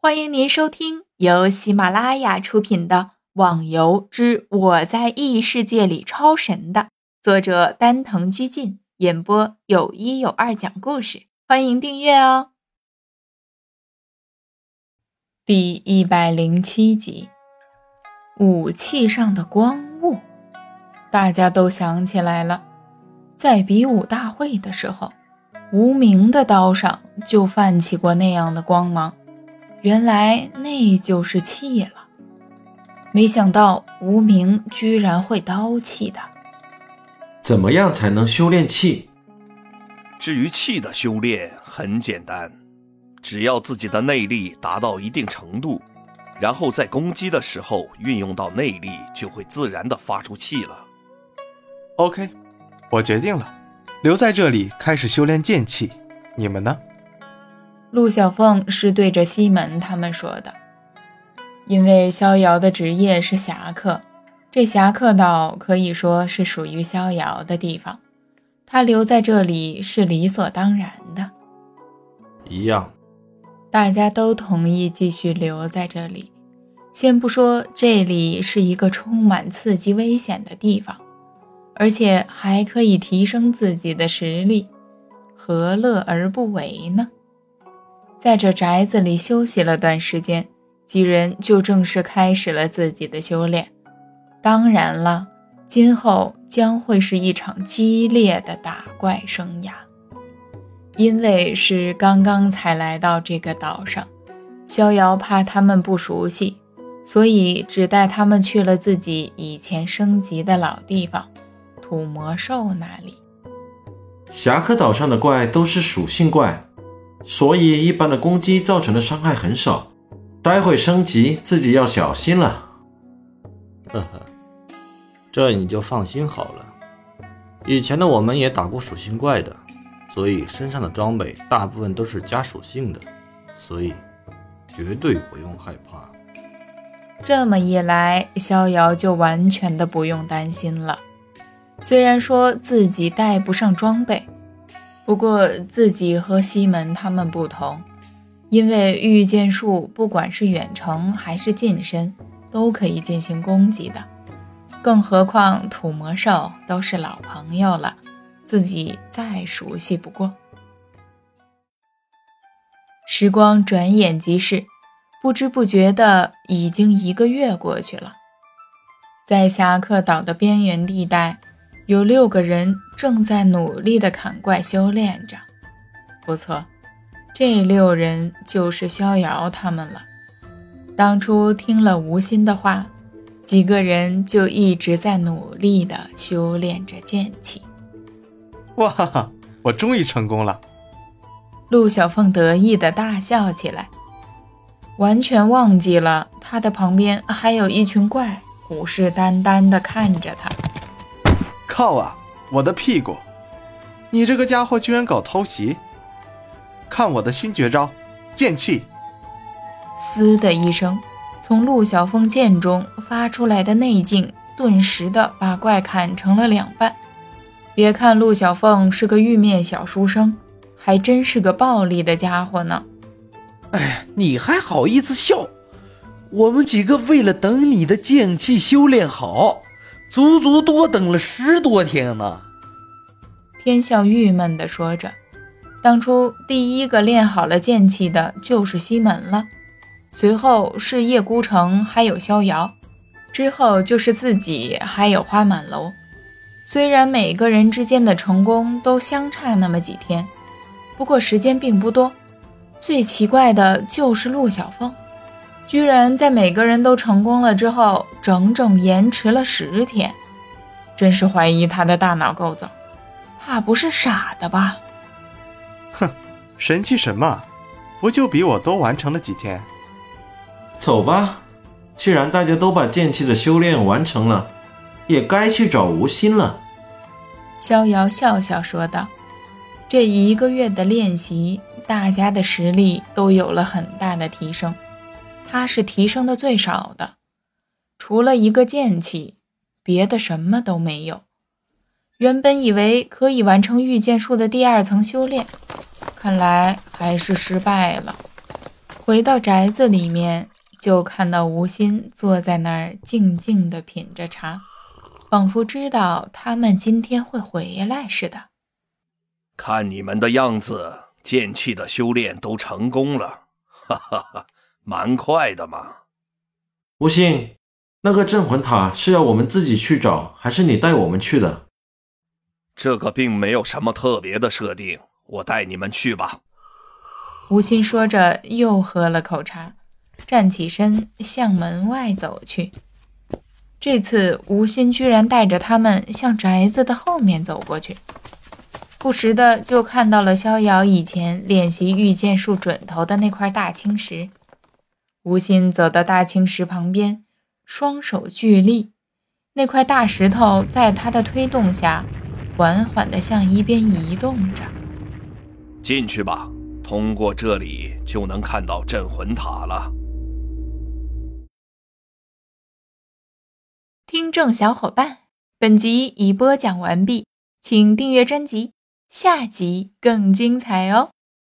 欢迎您收听由喜马拉雅出品的《网游之我在异世界里超神》的作者丹藤居进演播，有一有二讲故事。欢迎订阅哦。第一百零七集，武器上的光雾，大家都想起来了，在比武大会的时候，无名的刀上就泛起过那样的光芒。原来那就是气了，没想到无名居然会刀气的。怎么样才能修炼气？至于气的修炼很简单，只要自己的内力达到一定程度，然后在攻击的时候运用到内力，就会自然的发出气了。OK，我决定了，留在这里开始修炼剑气。你们呢？陆小凤是对着西门他们说的，因为逍遥的职业是侠客，这侠客岛可以说是属于逍遥的地方，他留在这里是理所当然的。一样，大家都同意继续留在这里。先不说这里是一个充满刺激危险的地方，而且还可以提升自己的实力，何乐而不为呢？在这宅子里休息了段时间，几人就正式开始了自己的修炼。当然了，今后将会是一场激烈的打怪生涯。因为是刚刚才来到这个岛上，逍遥怕他们不熟悉，所以只带他们去了自己以前升级的老地方——土魔兽那里。侠客岛上的怪都是属性怪。所以，一般的攻击造成的伤害很少。待会升级，自己要小心了。呵呵，这你就放心好了。以前的我们也打过属性怪的，所以身上的装备大部分都是加属性的，所以绝对不用害怕。这么一来，逍遥就完全的不用担心了。虽然说自己带不上装备。不过自己和西门他们不同，因为御剑术不管是远程还是近身，都可以进行攻击的。更何况土魔兽都是老朋友了，自己再熟悉不过。时光转眼即逝，不知不觉的已经一个月过去了，在侠客岛的边缘地带。有六个人正在努力的砍怪修炼着，不错，这六人就是逍遥他们了。当初听了吴心的话，几个人就一直在努力的修炼着剑气。哇哈哈，我终于成功了！陆小凤得意的大笑起来，完全忘记了他的旁边还有一群怪虎视眈眈的看着他。靠啊！我的屁股！你这个家伙居然搞偷袭！看我的新绝招，剑气！嘶的一声，从陆小凤剑中发出来的内劲，顿时的把怪砍成了两半。别看陆小凤是个玉面小书生，还真是个暴力的家伙呢。哎，你还好意思笑？我们几个为了等你的剑气修炼好。足足多等了十多天呢。天笑郁闷地说着：“当初第一个练好了剑气的就是西门了，随后是叶孤城，还有逍遥，之后就是自己，还有花满楼。虽然每个人之间的成功都相差那么几天，不过时间并不多。最奇怪的就是陆小凤。”居然在每个人都成功了之后，整整延迟了十天，真是怀疑他的大脑构造，怕不是傻的吧？哼，神气什么？不就比我多完成了几天？走吧，既然大家都把剑气的修炼完成了，也该去找吴心了。逍遥笑笑说道：“这一个月的练习，大家的实力都有了很大的提升。”他是提升的最少的，除了一个剑气，别的什么都没有。原本以为可以完成御剑术的第二层修炼，看来还是失败了。回到宅子里面，就看到吴昕坐在那儿静静地品着茶，仿佛知道他们今天会回来似的。看你们的样子，剑气的修炼都成功了，哈哈哈，蛮快的嘛。吴昕，那个镇魂塔是要我们自己去找，还是你带我们去的？这个并没有什么特别的设定，我带你们去吧。吴昕说着，又喝了口茶，站起身向门外走去。这次，吴昕居然带着他们向宅子的后面走过去，不时的就看到了逍遥以前练习御剑术准头的那块大青石。吴昕走到大青石旁边，双手聚力，那块大石头在他的推动下，缓缓地向一边移动着。进去吧。通过这里就能看到镇魂塔了。听众小伙伴，本集已播讲完毕，请订阅专辑，下集更精彩哦。